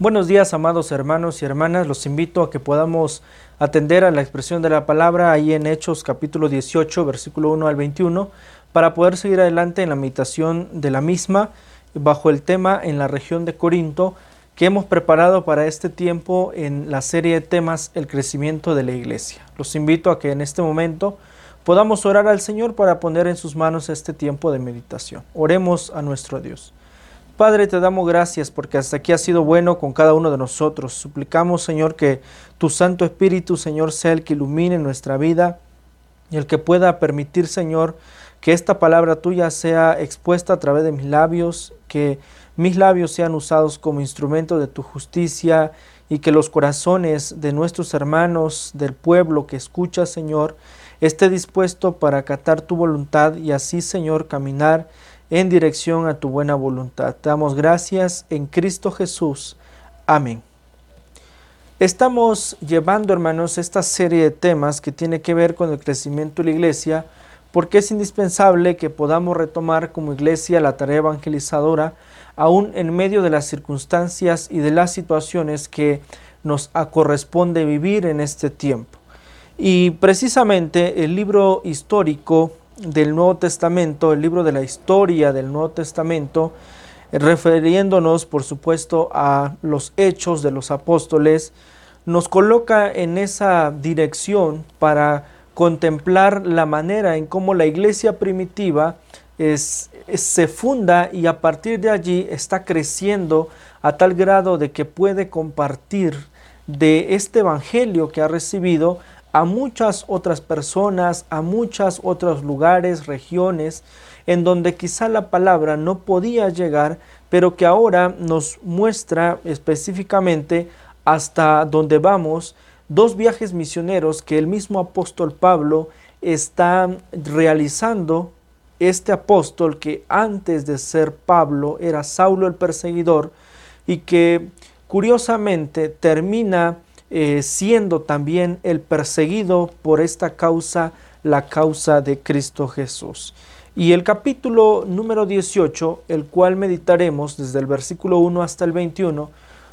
Buenos días, amados hermanos y hermanas. Los invito a que podamos atender a la expresión de la palabra ahí en Hechos capítulo 18, versículo 1 al 21, para poder seguir adelante en la meditación de la misma bajo el tema en la región de Corinto que hemos preparado para este tiempo en la serie de temas El crecimiento de la iglesia. Los invito a que en este momento podamos orar al Señor para poner en sus manos este tiempo de meditación. Oremos a nuestro Dios. Padre, te damos gracias porque hasta aquí has sido bueno con cada uno de nosotros. Suplicamos, Señor, que tu Santo Espíritu, Señor, sea el que ilumine nuestra vida y el que pueda permitir, Señor, que esta palabra tuya sea expuesta a través de mis labios, que mis labios sean usados como instrumento de tu justicia y que los corazones de nuestros hermanos del pueblo que escucha, Señor, esté dispuesto para acatar tu voluntad y así, Señor, caminar en dirección a tu buena voluntad. Te damos gracias en Cristo Jesús. Amén. Estamos llevando, hermanos, esta serie de temas que tiene que ver con el crecimiento de la iglesia, porque es indispensable que podamos retomar como iglesia la tarea evangelizadora, aún en medio de las circunstancias y de las situaciones que nos corresponde vivir en este tiempo. Y precisamente el libro histórico del Nuevo Testamento, el libro de la historia del Nuevo Testamento, refiriéndonos por supuesto a los hechos de los apóstoles, nos coloca en esa dirección para contemplar la manera en cómo la iglesia primitiva es, se funda y a partir de allí está creciendo a tal grado de que puede compartir de este evangelio que ha recibido a muchas otras personas, a muchos otros lugares, regiones, en donde quizá la palabra no podía llegar, pero que ahora nos muestra específicamente hasta donde vamos dos viajes misioneros que el mismo apóstol Pablo está realizando. Este apóstol que antes de ser Pablo era Saulo el perseguidor y que curiosamente termina eh, siendo también el perseguido por esta causa, la causa de Cristo Jesús. Y el capítulo número 18, el cual meditaremos desde el versículo 1 hasta el 21,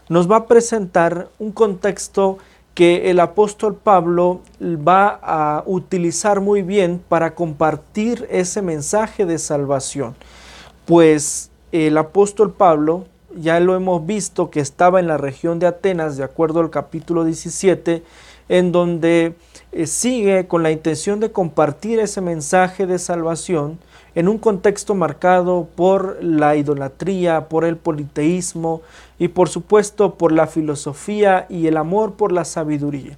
nos va a presentar un contexto que el apóstol Pablo va a utilizar muy bien para compartir ese mensaje de salvación. Pues el apóstol Pablo ya lo hemos visto que estaba en la región de Atenas, de acuerdo al capítulo 17, en donde eh, sigue con la intención de compartir ese mensaje de salvación en un contexto marcado por la idolatría, por el politeísmo y por supuesto por la filosofía y el amor por la sabiduría.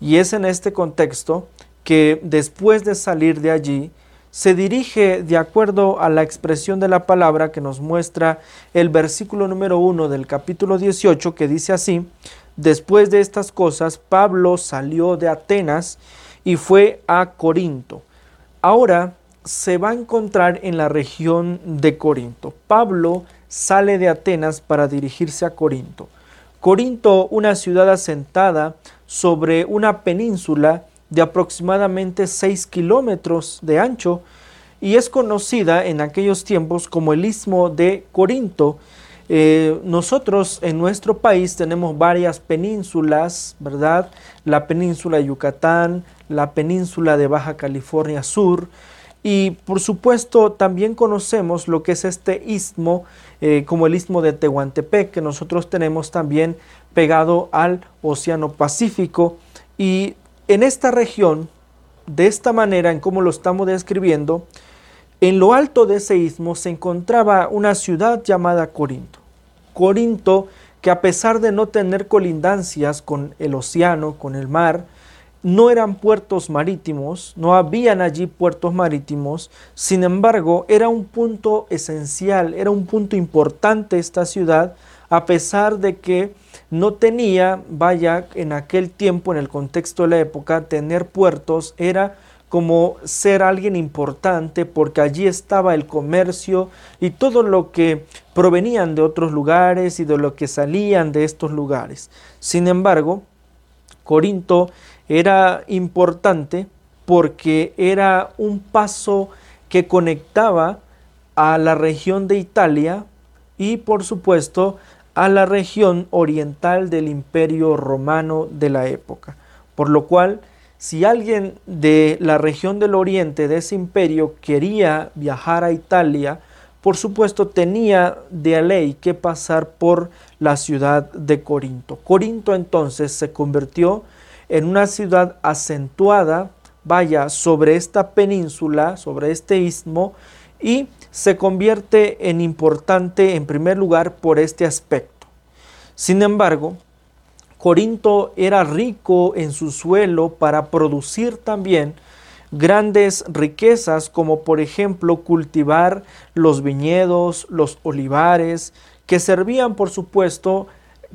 Y es en este contexto que después de salir de allí, se dirige de acuerdo a la expresión de la palabra que nos muestra el versículo número 1 del capítulo 18 que dice así, después de estas cosas Pablo salió de Atenas y fue a Corinto. Ahora se va a encontrar en la región de Corinto. Pablo sale de Atenas para dirigirse a Corinto. Corinto, una ciudad asentada sobre una península, de aproximadamente 6 kilómetros de ancho y es conocida en aquellos tiempos como el istmo de Corinto. Eh, nosotros en nuestro país tenemos varias penínsulas, ¿verdad? La península de Yucatán, la península de Baja California Sur y por supuesto también conocemos lo que es este istmo eh, como el istmo de Tehuantepec que nosotros tenemos también pegado al Océano Pacífico y en esta región, de esta manera en cómo lo estamos describiendo, en lo alto de ese istmo se encontraba una ciudad llamada Corinto. Corinto que a pesar de no tener colindancias con el océano, con el mar, no eran puertos marítimos, no habían allí puertos marítimos, sin embargo era un punto esencial, era un punto importante esta ciudad, a pesar de que no tenía, vaya, en aquel tiempo, en el contexto de la época, tener puertos era como ser alguien importante porque allí estaba el comercio y todo lo que provenían de otros lugares y de lo que salían de estos lugares. Sin embargo, Corinto era importante porque era un paso que conectaba a la región de Italia y por supuesto a la región oriental del imperio romano de la época. Por lo cual, si alguien de la región del oriente de ese imperio quería viajar a Italia, por supuesto tenía de ley que pasar por la ciudad de Corinto. Corinto entonces se convirtió en una ciudad acentuada, vaya, sobre esta península, sobre este istmo, y se convierte en importante en primer lugar por este aspecto. Sin embargo, Corinto era rico en su suelo para producir también grandes riquezas como por ejemplo cultivar los viñedos, los olivares, que servían por supuesto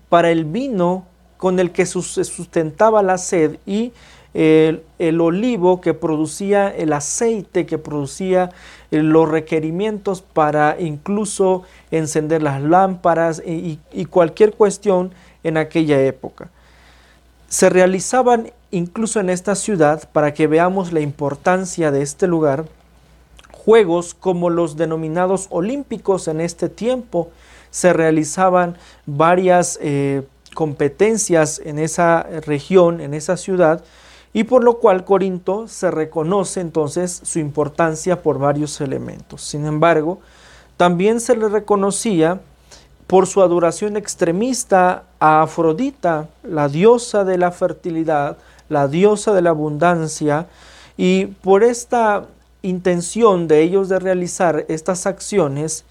para el vino con el que se sustentaba la sed y el, olivo que producía el aceite, que producía eh, los requerimientos para incluso encender las lámparas y, y cualquier cuestión en aquella época. Se realizaban incluso en esta ciudad, para que veamos la importancia de este lugar, juegos como los denominados olímpicos en este tiempo. Se realizaban varias eh, competencias en esa región, en esa ciudad, y por lo cual Corinto se reconoce entonces su importancia por varios elementos. Sin embargo, también se le reconocía por su adoración extremista a Afrodita, la diosa de la fertilidad, la diosa de la abundancia, y por esta intención de ellos de realizar estas acciones,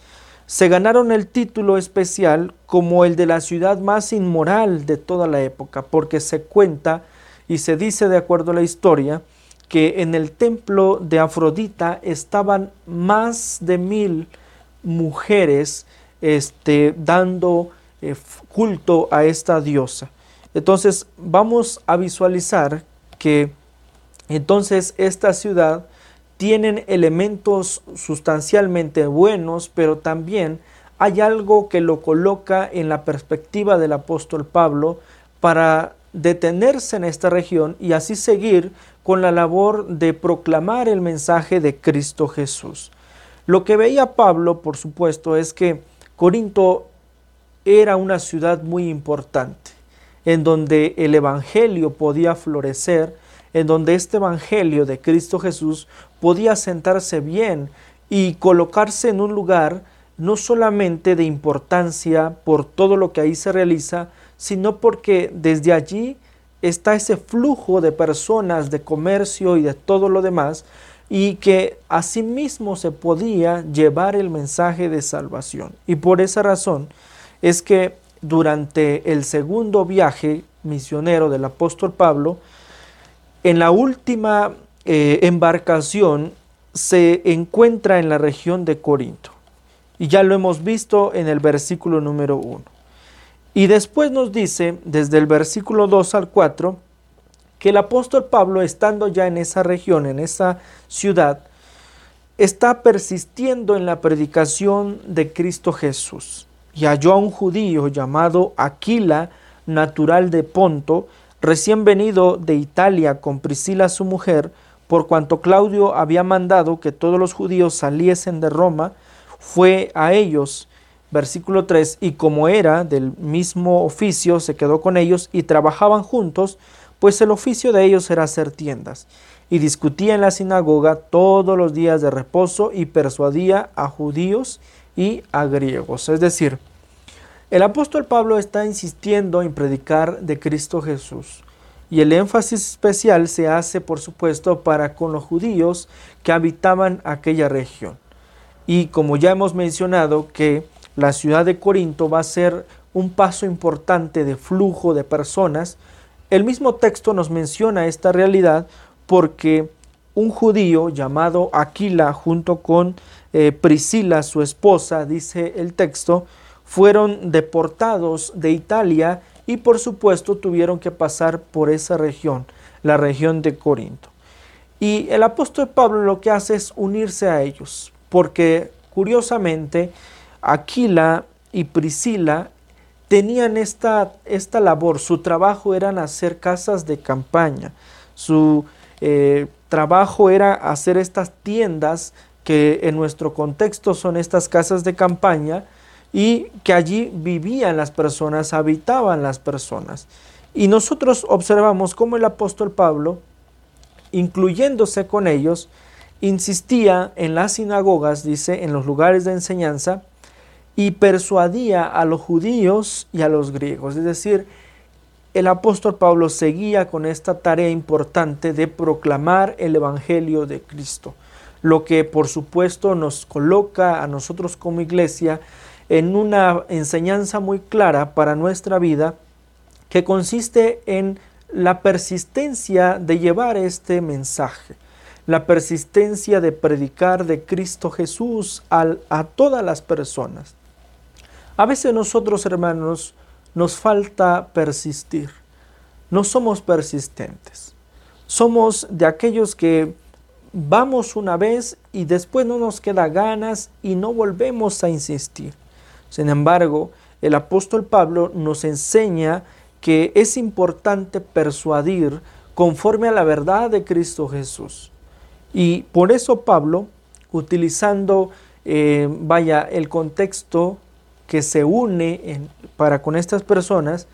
se ganaron el título especial como el de la ciudad más inmoral de toda la época, porque se cuenta y se dice de acuerdo a la historia que en el templo de Afrodita estaban más de mil mujeres este, dando eh, culto a esta diosa. Entonces vamos a visualizar que entonces esta ciudad tienen elementos sustancialmente buenos, pero también hay algo que lo coloca en la perspectiva del apóstol Pablo para detenerse en esta región y así seguir con la labor de proclamar el mensaje de Cristo Jesús. Lo que veía Pablo, por supuesto, es que Corinto era una ciudad muy importante en donde el Evangelio podía florecer, en donde este Evangelio de Cristo Jesús podía sentarse bien y colocarse en un lugar no solamente de importancia por todo lo que ahí se realiza, sino porque desde allí está ese flujo de personas, de comercio y de todo lo demás, y que asimismo se podía llevar el mensaje de salvación. Y por esa razón es que durante el segundo viaje misionero del apóstol Pablo, en la última eh, embarcación se encuentra en la región de Corinto. Y ya lo hemos visto en el versículo número 1. Y después nos dice, desde el versículo 2 al 4, que el apóstol Pablo, estando ya en esa región, en esa ciudad, está persistiendo en la predicación de Cristo Jesús y halló a un judío llamado Aquila, natural de Ponto, recién venido de Italia con Priscila su mujer, por cuanto Claudio había mandado que todos los judíos saliesen de Roma, fue a ellos. Versículo 3, y como era del mismo oficio, se quedó con ellos y trabajaban juntos, pues el oficio de ellos era hacer tiendas. Y discutía en la sinagoga todos los días de reposo y persuadía a judíos y a griegos. Es decir, el apóstol Pablo está insistiendo en predicar de Cristo Jesús. Y el énfasis especial se hace, por supuesto, para con los judíos que habitaban aquella región. Y como ya hemos mencionado que la ciudad de Corinto va a ser un paso importante de flujo de personas, el mismo texto nos menciona esta realidad porque un judío llamado Aquila junto con eh, Priscila, su esposa, dice el texto, fueron deportados de Italia y por supuesto tuvieron que pasar por esa región, la región de Corinto. Y el apóstol Pablo lo que hace es unirse a ellos, porque curiosamente Aquila y Priscila tenían esta, esta labor, su trabajo era hacer casas de campaña, su eh, trabajo era hacer estas tiendas que en nuestro contexto son estas casas de campaña y que allí vivían las personas, habitaban las personas. Y nosotros observamos cómo el apóstol Pablo, incluyéndose con ellos, insistía en las sinagogas, dice, en los lugares de enseñanza, y persuadía a los judíos y a los griegos. Es decir, el apóstol Pablo seguía con esta tarea importante de proclamar el Evangelio de Cristo, lo que por supuesto nos coloca a nosotros como iglesia en una enseñanza muy clara para nuestra vida que consiste en la persistencia de llevar este mensaje, la persistencia de predicar de Cristo Jesús a todas las personas. A veces nosotros, hermanos, nos falta persistir. No somos persistentes. Somos de aquellos que vamos una vez y después no nos queda ganas y no volvemos a insistir. Sin embargo, el apóstol Pablo nos enseña que es importante persuadir conforme a la verdad de Cristo Jesús. Y por eso Pablo, utilizando, eh, vaya, el contexto que se une para con estas personas,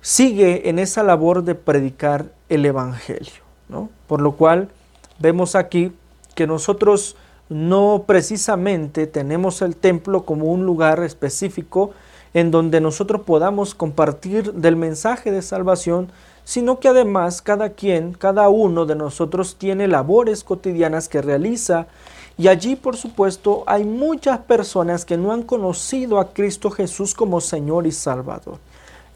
sigue en esa labor de predicar el Evangelio. ¿no? Por lo cual vemos aquí que nosotros no precisamente tenemos el templo como un lugar específico en donde nosotros podamos compartir del mensaje de salvación, sino que además cada quien, cada uno de nosotros tiene labores cotidianas que realiza y allí, por supuesto, hay muchas personas que no han conocido a Cristo Jesús como Señor y Salvador.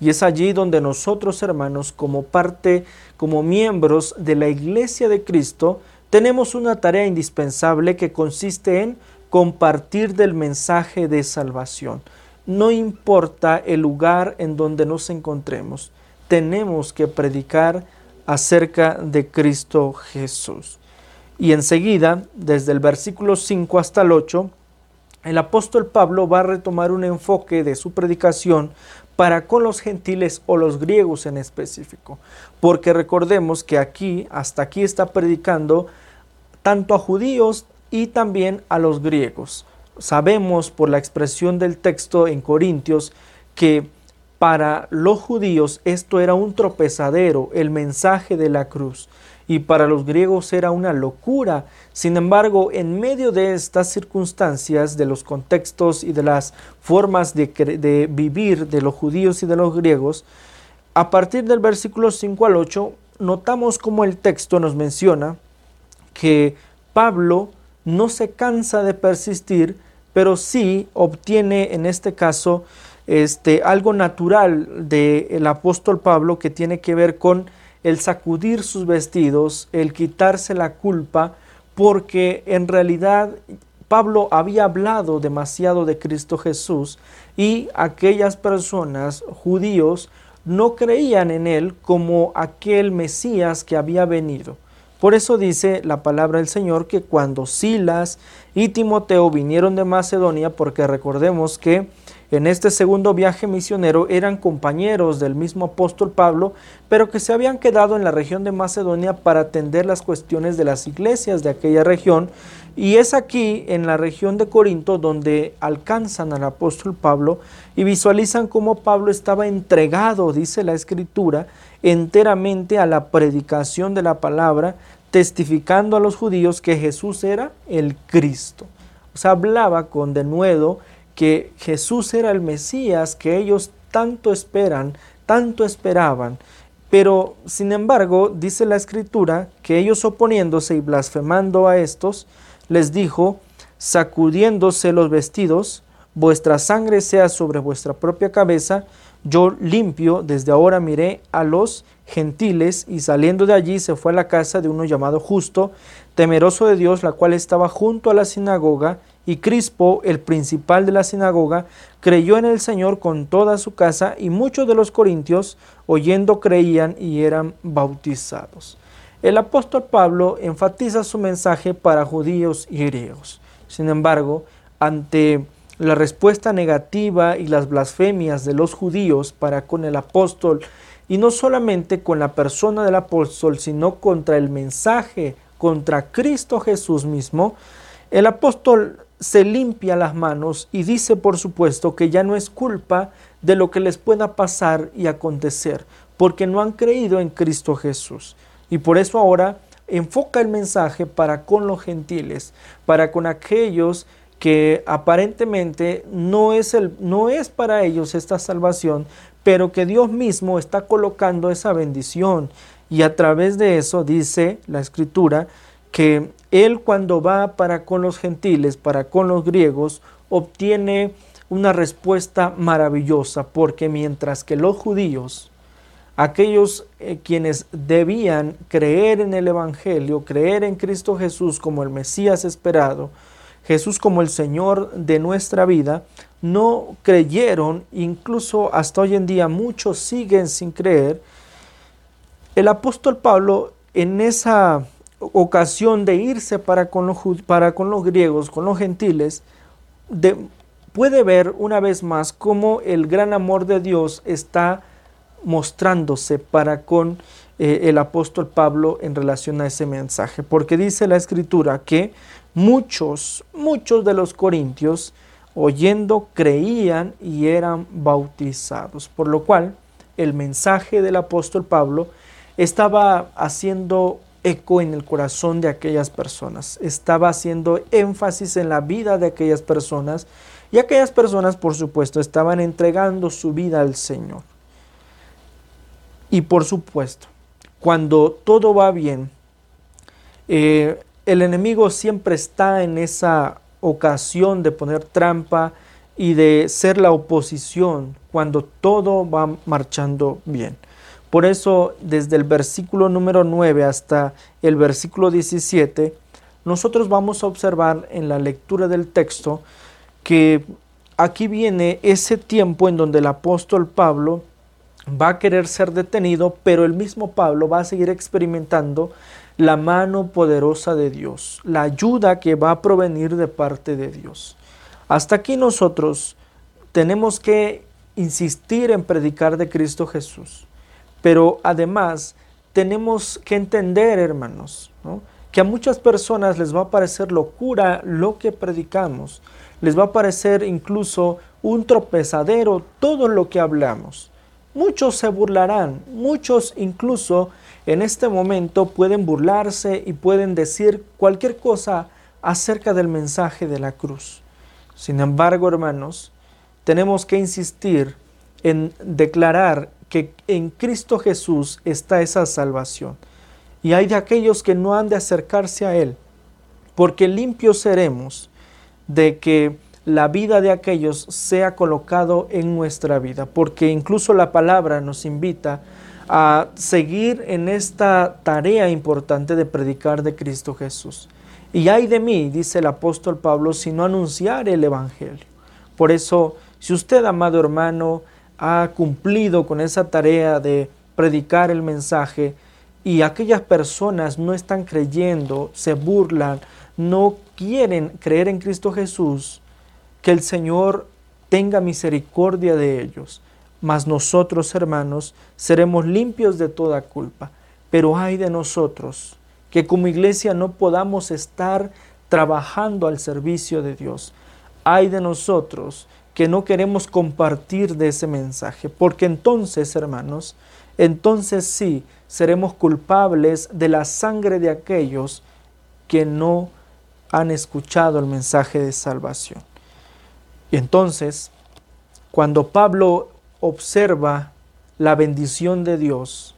Y es allí donde nosotros, hermanos, como parte, como miembros de la Iglesia de Cristo, tenemos una tarea indispensable que consiste en compartir del mensaje de salvación. No importa el lugar en donde nos encontremos, tenemos que predicar acerca de Cristo Jesús. Y enseguida, desde el versículo 5 hasta el 8, el apóstol Pablo va a retomar un enfoque de su predicación para con los gentiles o los griegos en específico. Porque recordemos que aquí, hasta aquí está predicando tanto a judíos y también a los griegos. Sabemos por la expresión del texto en Corintios que para los judíos esto era un tropezadero, el mensaje de la cruz y para los griegos era una locura. Sin embargo, en medio de estas circunstancias, de los contextos y de las formas de, vivir de los judíos y de los griegos, a partir del versículo 5 al 8, notamos como el texto nos menciona que Pablo no se cansa de persistir, pero sí obtiene en este caso este, algo natural del apóstol Pablo que tiene que ver con el sacudir sus vestidos, el quitarse la culpa, porque en realidad Pablo había hablado demasiado de Cristo Jesús y aquellas personas, judíos, no creían en él como aquel Mesías que había venido. Por eso dice la palabra del Señor que cuando Silas y Timoteo vinieron de Macedonia, porque recordemos que en este segundo viaje misionero eran compañeros del mismo apóstol Pablo, pero que se habían quedado en la región de Macedonia para atender las cuestiones de las iglesias de aquella región. Y es aquí, en la región de Corinto, donde alcanzan al apóstol Pablo y visualizan cómo Pablo estaba entregado, dice la escritura, enteramente a la predicación de la palabra, testificando a los judíos que Jesús era el Cristo. O sea, hablaba con denuedo que Jesús era el Mesías que ellos tanto esperan, tanto esperaban. Pero, sin embargo, dice la escritura que ellos oponiéndose y blasfemando a estos, les dijo, sacudiéndose los vestidos, vuestra sangre sea sobre vuestra propia cabeza, yo limpio, desde ahora miré a los gentiles, y saliendo de allí se fue a la casa de uno llamado justo, temeroso de Dios, la cual estaba junto a la sinagoga, y Crispo, el principal de la sinagoga, creyó en el Señor con toda su casa y muchos de los corintios, oyendo, creían y eran bautizados. El apóstol Pablo enfatiza su mensaje para judíos y griegos. Sin embargo, ante la respuesta negativa y las blasfemias de los judíos para con el apóstol, y no solamente con la persona del apóstol, sino contra el mensaje, contra Cristo Jesús mismo, el apóstol se limpia las manos y dice, por supuesto, que ya no es culpa de lo que les pueda pasar y acontecer, porque no han creído en Cristo Jesús. Y por eso ahora enfoca el mensaje para con los gentiles, para con aquellos que aparentemente no es, el, no es para ellos esta salvación, pero que Dios mismo está colocando esa bendición. Y a través de eso dice la escritura que Él cuando va para con los gentiles, para con los griegos, obtiene una respuesta maravillosa, porque mientras que los judíos, aquellos eh, quienes debían creer en el Evangelio, creer en Cristo Jesús como el Mesías esperado, Jesús como el Señor de nuestra vida, no creyeron, incluso hasta hoy en día muchos siguen sin creer, el apóstol Pablo en esa ocasión de irse para con los, para con los griegos, con los gentiles, puede ver una vez más cómo el gran amor de Dios está mostrándose para con eh, el apóstol Pablo en relación a ese mensaje. Porque dice la escritura que muchos, muchos de los corintios, oyendo, creían y eran bautizados. Por lo cual, el mensaje del apóstol Pablo estaba haciendo eco en el corazón de aquellas personas, estaba haciendo énfasis en la vida de aquellas personas y aquellas personas, por supuesto, estaban entregando su vida al Señor. Y por supuesto, cuando todo va bien, eh, el enemigo siempre está en esa ocasión de poner trampa y de ser la oposición cuando todo va marchando bien. Por eso, desde el versículo número 9 hasta el versículo 17, nosotros vamos a observar en la lectura del texto que aquí viene ese tiempo en donde el apóstol Pablo va a querer ser detenido, pero el mismo Pablo va a seguir experimentando la mano poderosa de Dios, la ayuda que va a provenir de parte de Dios. Hasta aquí nosotros tenemos que insistir en predicar de Cristo Jesús. Pero además tenemos que entender, hermanos, que a muchas personas les va a parecer locura lo que predicamos, les va a parecer incluso un tropezadero todo lo que hablamos. Muchos se burlarán, muchos incluso en este momento pueden burlarse y pueden decir cualquier cosa acerca del mensaje de la cruz. Sin embargo, hermanos, tenemos que insistir en declarar que en Cristo Jesús está esa salvación. Y hay de aquellos que no han de acercarse a Él, porque limpios seremos de que la vida de aquellos sea colocado en nuestra vida, porque incluso la palabra nos invita a seguir en esta tarea importante de predicar de Cristo Jesús. Y hay de mí, dice el apóstol Pablo, si no anunciar el Evangelio. Por eso, si usted, amado hermano, ha cumplido con esa tarea de predicar el mensaje y aquellas personas no están creyendo, se burlan, no quieren creer en Cristo Jesús, que el Señor tenga misericordia de ellos. Mas nosotros, hermanos, seremos limpios de toda culpa. Pero hay de nosotros que como iglesia no podamos estar trabajando al servicio de Dios. Hay de nosotros que no queremos compartir de ese mensaje, porque entonces, hermanos, entonces sí seremos culpables de la sangre de aquellos que no han escuchado el mensaje de salvación. Y entonces, cuando Pablo observa la bendición de Dios,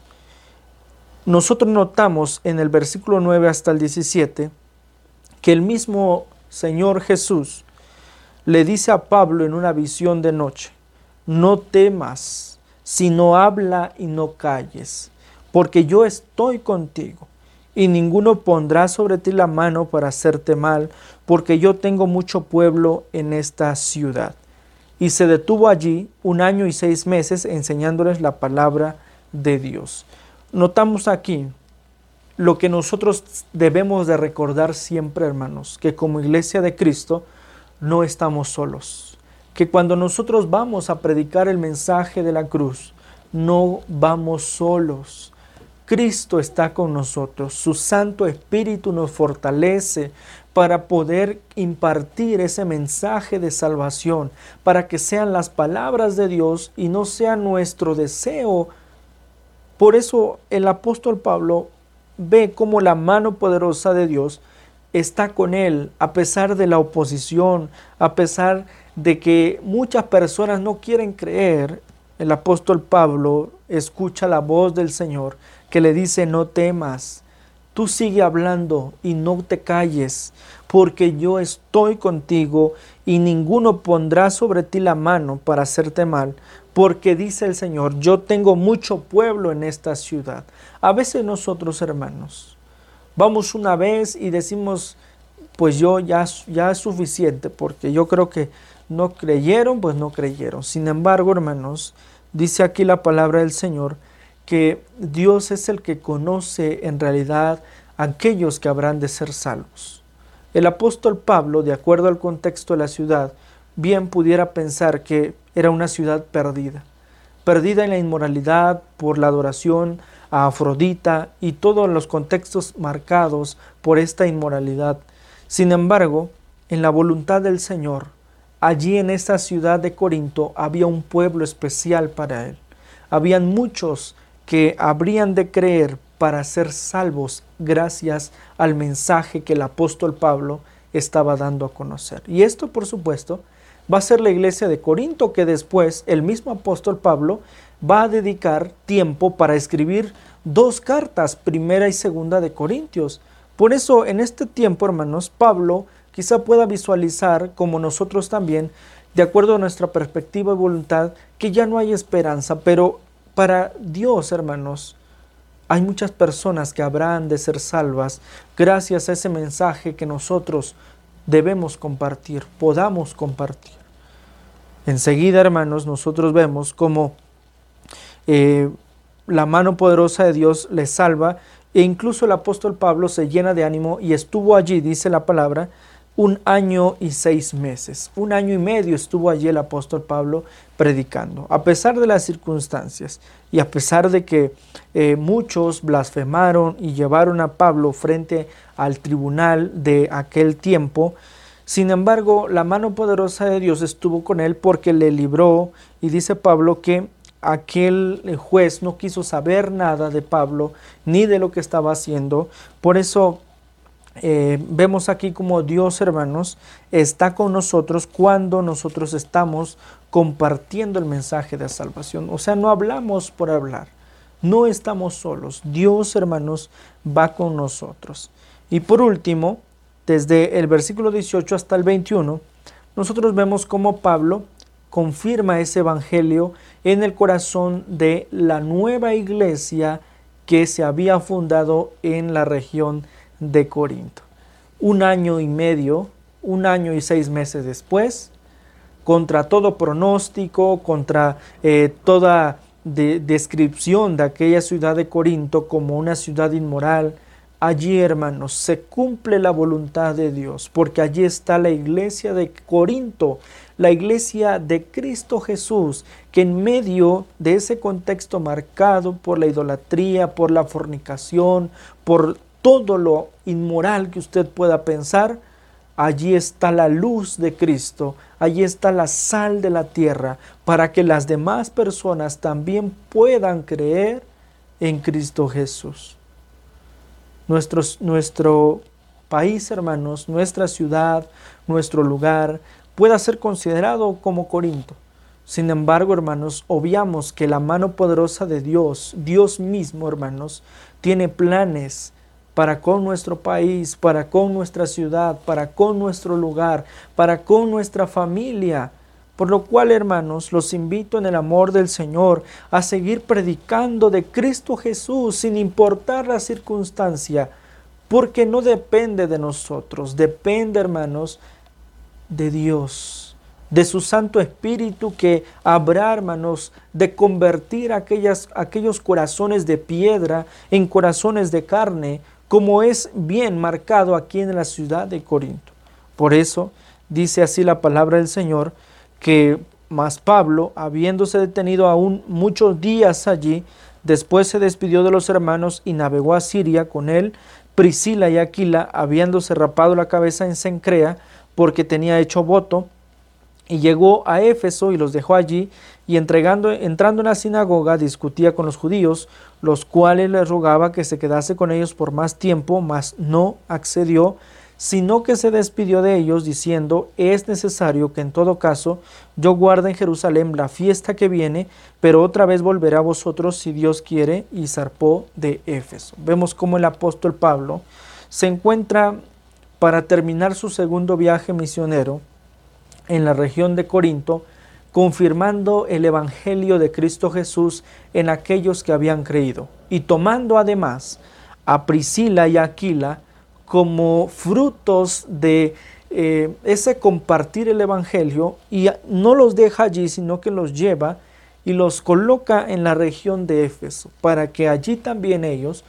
nosotros notamos en el versículo 9 hasta el 17 que el mismo Señor Jesús le dice a Pablo en una visión de noche, no temas, sino habla y no calles, porque yo estoy contigo, y ninguno pondrá sobre ti la mano para hacerte mal, porque yo tengo mucho pueblo en esta ciudad. Y se detuvo allí un año y seis meses enseñándoles la palabra de Dios. Notamos aquí lo que nosotros debemos de recordar siempre, hermanos, que como iglesia de Cristo, no estamos solos. Que cuando nosotros vamos a predicar el mensaje de la cruz, no vamos solos. Cristo está con nosotros, su Santo Espíritu nos fortalece para poder impartir ese mensaje de salvación, para que sean las palabras de Dios y no sea nuestro deseo. Por eso el apóstol Pablo ve cómo la mano poderosa de Dios está con él a pesar de la oposición, a pesar de que muchas personas no quieren creer. El apóstol Pablo escucha la voz del Señor que le dice, no temas, tú sigue hablando y no te calles, porque yo estoy contigo y ninguno pondrá sobre ti la mano para hacerte mal, porque dice el Señor, yo tengo mucho pueblo en esta ciudad. A veces nosotros, hermanos, vamos una vez y decimos, pues yo ya, ya es suficiente, porque yo creo que no creyeron, pues no creyeron. Sin embargo, hermanos, dice aquí la palabra del Señor, que Dios es el que conoce en realidad aquellos que habrán de ser salvos. El apóstol Pablo, de acuerdo al contexto de la ciudad, bien pudiera pensar que era una ciudad perdida, perdida en la inmoralidad por la adoración a Afrodita y todos los contextos marcados por esta inmoralidad. Sin embargo, en la voluntad del Señor, allí en esta ciudad de Corinto había un pueblo especial para él. Habían muchos que habrían de creer para ser salvos gracias al mensaje que el apóstol Pablo estaba dando a conocer. Y esto, por supuesto, va a ser la iglesia de Corinto que después el mismo apóstol Pablo va a dedicar tiempo para escribir dos cartas, primera y segunda de Corintios. Por eso en este tiempo, hermanos, Pablo quizá pueda visualizar, como nosotros también, de acuerdo a nuestra perspectiva y voluntad, que ya no hay esperanza, pero para Dios, hermanos, hay muchas personas que habrán de ser salvas gracias a ese mensaje que nosotros debemos compartir, podamos compartir. Enseguida, hermanos, nosotros vemos cómo eh, la mano poderosa de Dios les salva e incluso el apóstol Pablo se llena de ánimo y estuvo allí, dice la palabra, un año y seis meses. Un año y medio estuvo allí el apóstol Pablo predicando, a pesar de las circunstancias y a pesar de que eh, muchos blasfemaron y llevaron a Pablo frente al tribunal de aquel tiempo. Sin embargo, la mano poderosa de Dios estuvo con él porque le libró y dice Pablo que aquel juez no quiso saber nada de Pablo ni de lo que estaba haciendo. Por eso eh, vemos aquí como Dios, hermanos, está con nosotros cuando nosotros estamos compartiendo el mensaje de salvación. O sea, no hablamos por hablar, no estamos solos. Dios, hermanos, va con nosotros. Y por último, desde el versículo 18 hasta el 21, nosotros vemos cómo Pablo confirma ese evangelio en el corazón de la nueva iglesia que se había fundado en la región de Corinto. Un año y medio, un año y seis meses después, contra todo pronóstico, contra eh, toda descripción de aquella ciudad de Corinto como una ciudad inmoral, allí hermanos se cumple la voluntad de Dios, porque allí está la iglesia de Corinto, la iglesia de Cristo Jesús, que en medio de ese contexto marcado por la idolatría, por la fornicación, por todo lo inmoral que usted pueda pensar, allí está la luz de Cristo, allí está la sal de la tierra, para que las demás personas también puedan creer en Cristo Jesús. nuestro país, hermanos, nuestra ciudad, nuestro lugar, pueda ser considerado como Corinto. Sin embargo, hermanos, obviamos que la mano poderosa de Dios, Dios mismo, hermanos, tiene planes para con nuestro país, para con nuestra ciudad, para con nuestro lugar, para con nuestra familia. Por lo cual, hermanos, los invito en el amor del Señor a seguir predicando de Cristo Jesús sin importar la circunstancia, porque no depende de nosotros, depende, hermanos, de Dios, de su Santo Espíritu que habrá, hermanos, de convertir aquellas, aquellos corazones de piedra en corazones de carne, como es bien marcado aquí en la ciudad de Corinto. Por eso dice así la palabra del Señor, que más Pablo, habiéndose detenido aún muchos días allí, Después se despidió de los hermanos y navegó a Siria con él, Priscila y Aquila, habiéndose rapado la cabeza en Sencrea, porque tenía hecho voto, y llegó a Éfeso y los dejó allí, y entregando, entrando en la sinagoga discutía con los judíos, los cuales le rogaba que se quedase con ellos por más tiempo, mas no accedió, sino que se despidió de ellos diciendo, es necesario que en todo caso yo guarde en Jerusalén la fiesta que viene, pero otra vez volverá a vosotros si Dios quiere, y zarpó de Éfeso. Vemos cómo el apóstol Pablo se encuentra para terminar su segundo viaje misionero en la región de Corinto, confirmando el Evangelio de Cristo Jesús en aquellos que habían creído, y tomando además a Priscila y Aquila, como frutos de eh, ese compartir el Evangelio y no los deja allí, sino que los lleva y los coloca en la región de Éfeso, para que allí también ellos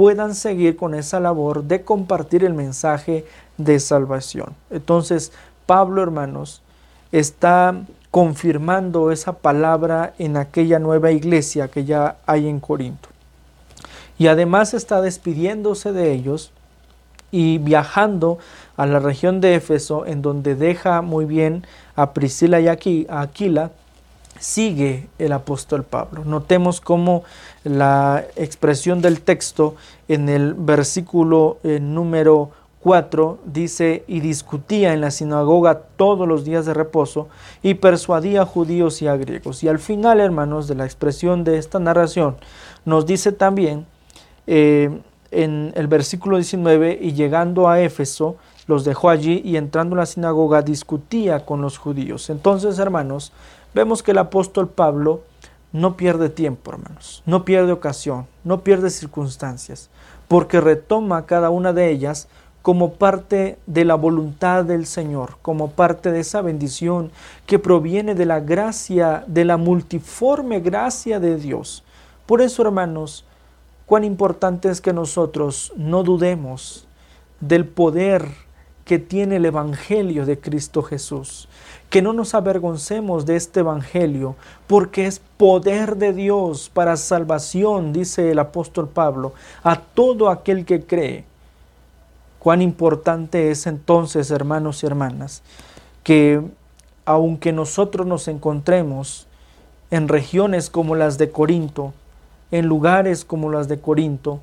puedan seguir con esa labor de compartir el mensaje de salvación. Entonces, Pablo, hermanos, está confirmando esa palabra en aquella nueva iglesia que ya hay en Corinto. Y además está despidiéndose de ellos y viajando a la región de Éfeso, en donde deja muy bien a Priscila y a Aquila, sigue el apóstol Pablo. Notemos cómo la expresión del texto en el versículo eh, número 4 dice, y discutía en la sinagoga todos los días de reposo y persuadía a judíos y a griegos. Y al final, hermanos, de la expresión de esta narración, nos dice también, eh, en el versículo 19, y llegando a Éfeso, los dejó allí y entrando en la sinagoga discutía con los judíos. Entonces, hermanos, vemos que el apóstol Pablo no pierde tiempo, hermanos, no pierde ocasión, no pierde circunstancias, porque retoma cada una de ellas como parte de la voluntad del Señor, como parte de esa bendición que proviene de la gracia, de la multiforme gracia de Dios. Por eso, hermanos, cuán importante es que nosotros no dudemos del poder que tiene el Evangelio de Cristo Jesús, que no nos avergoncemos de este Evangelio, porque es poder de Dios para salvación, dice el apóstol Pablo, a todo aquel que cree. Cuán importante es entonces, hermanos y hermanas, que aunque nosotros nos encontremos en regiones como las de Corinto, en lugares como las de Corinto.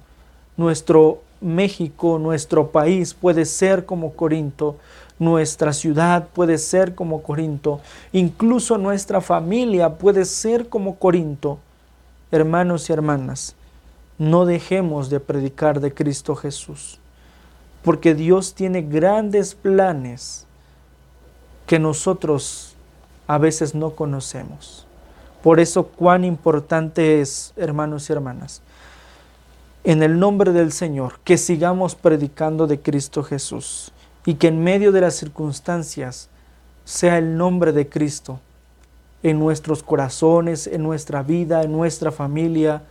Nuestro México, nuestro país puede ser como Corinto, nuestra ciudad puede ser como Corinto, incluso nuestra familia puede ser como Corinto. Hermanos y hermanas, no dejemos de predicar de Cristo Jesús, porque Dios tiene grandes planes que nosotros a veces no conocemos. Por eso cuán importante es, hermanos y hermanas, en el nombre del Señor, que sigamos predicando de Cristo Jesús y que en medio de las circunstancias sea el nombre de Cristo en nuestros corazones, en nuestra vida, en nuestra familia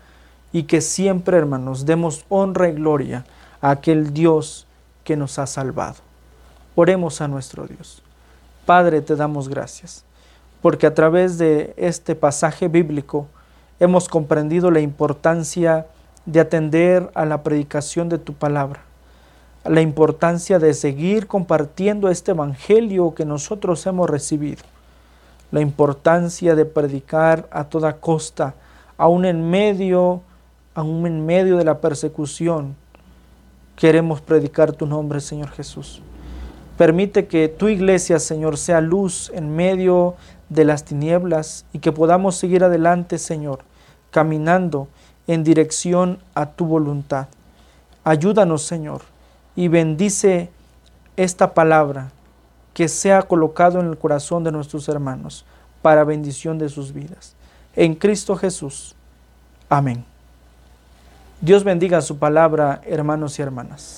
y que siempre, hermanos, demos honra y gloria a aquel Dios que nos ha salvado. Oremos a nuestro Dios. Padre, te damos gracias porque a través de este pasaje bíblico hemos comprendido la importancia de atender a la predicación de tu palabra, la importancia de seguir compartiendo este evangelio que nosotros hemos recibido, la importancia de predicar a toda costa, aún en medio, aún en medio de la persecución. Queremos predicar tu nombre, Señor Jesús. Permite que tu iglesia, Señor, sea luz en medio de las tinieblas y que podamos seguir adelante, Señor, caminando en dirección a tu voluntad. Ayúdanos, Señor, y bendice esta palabra que sea colocado en el corazón de nuestros hermanos para bendición de sus vidas. En Cristo Jesús. Amén. Dios bendiga su palabra, hermanos y hermanas.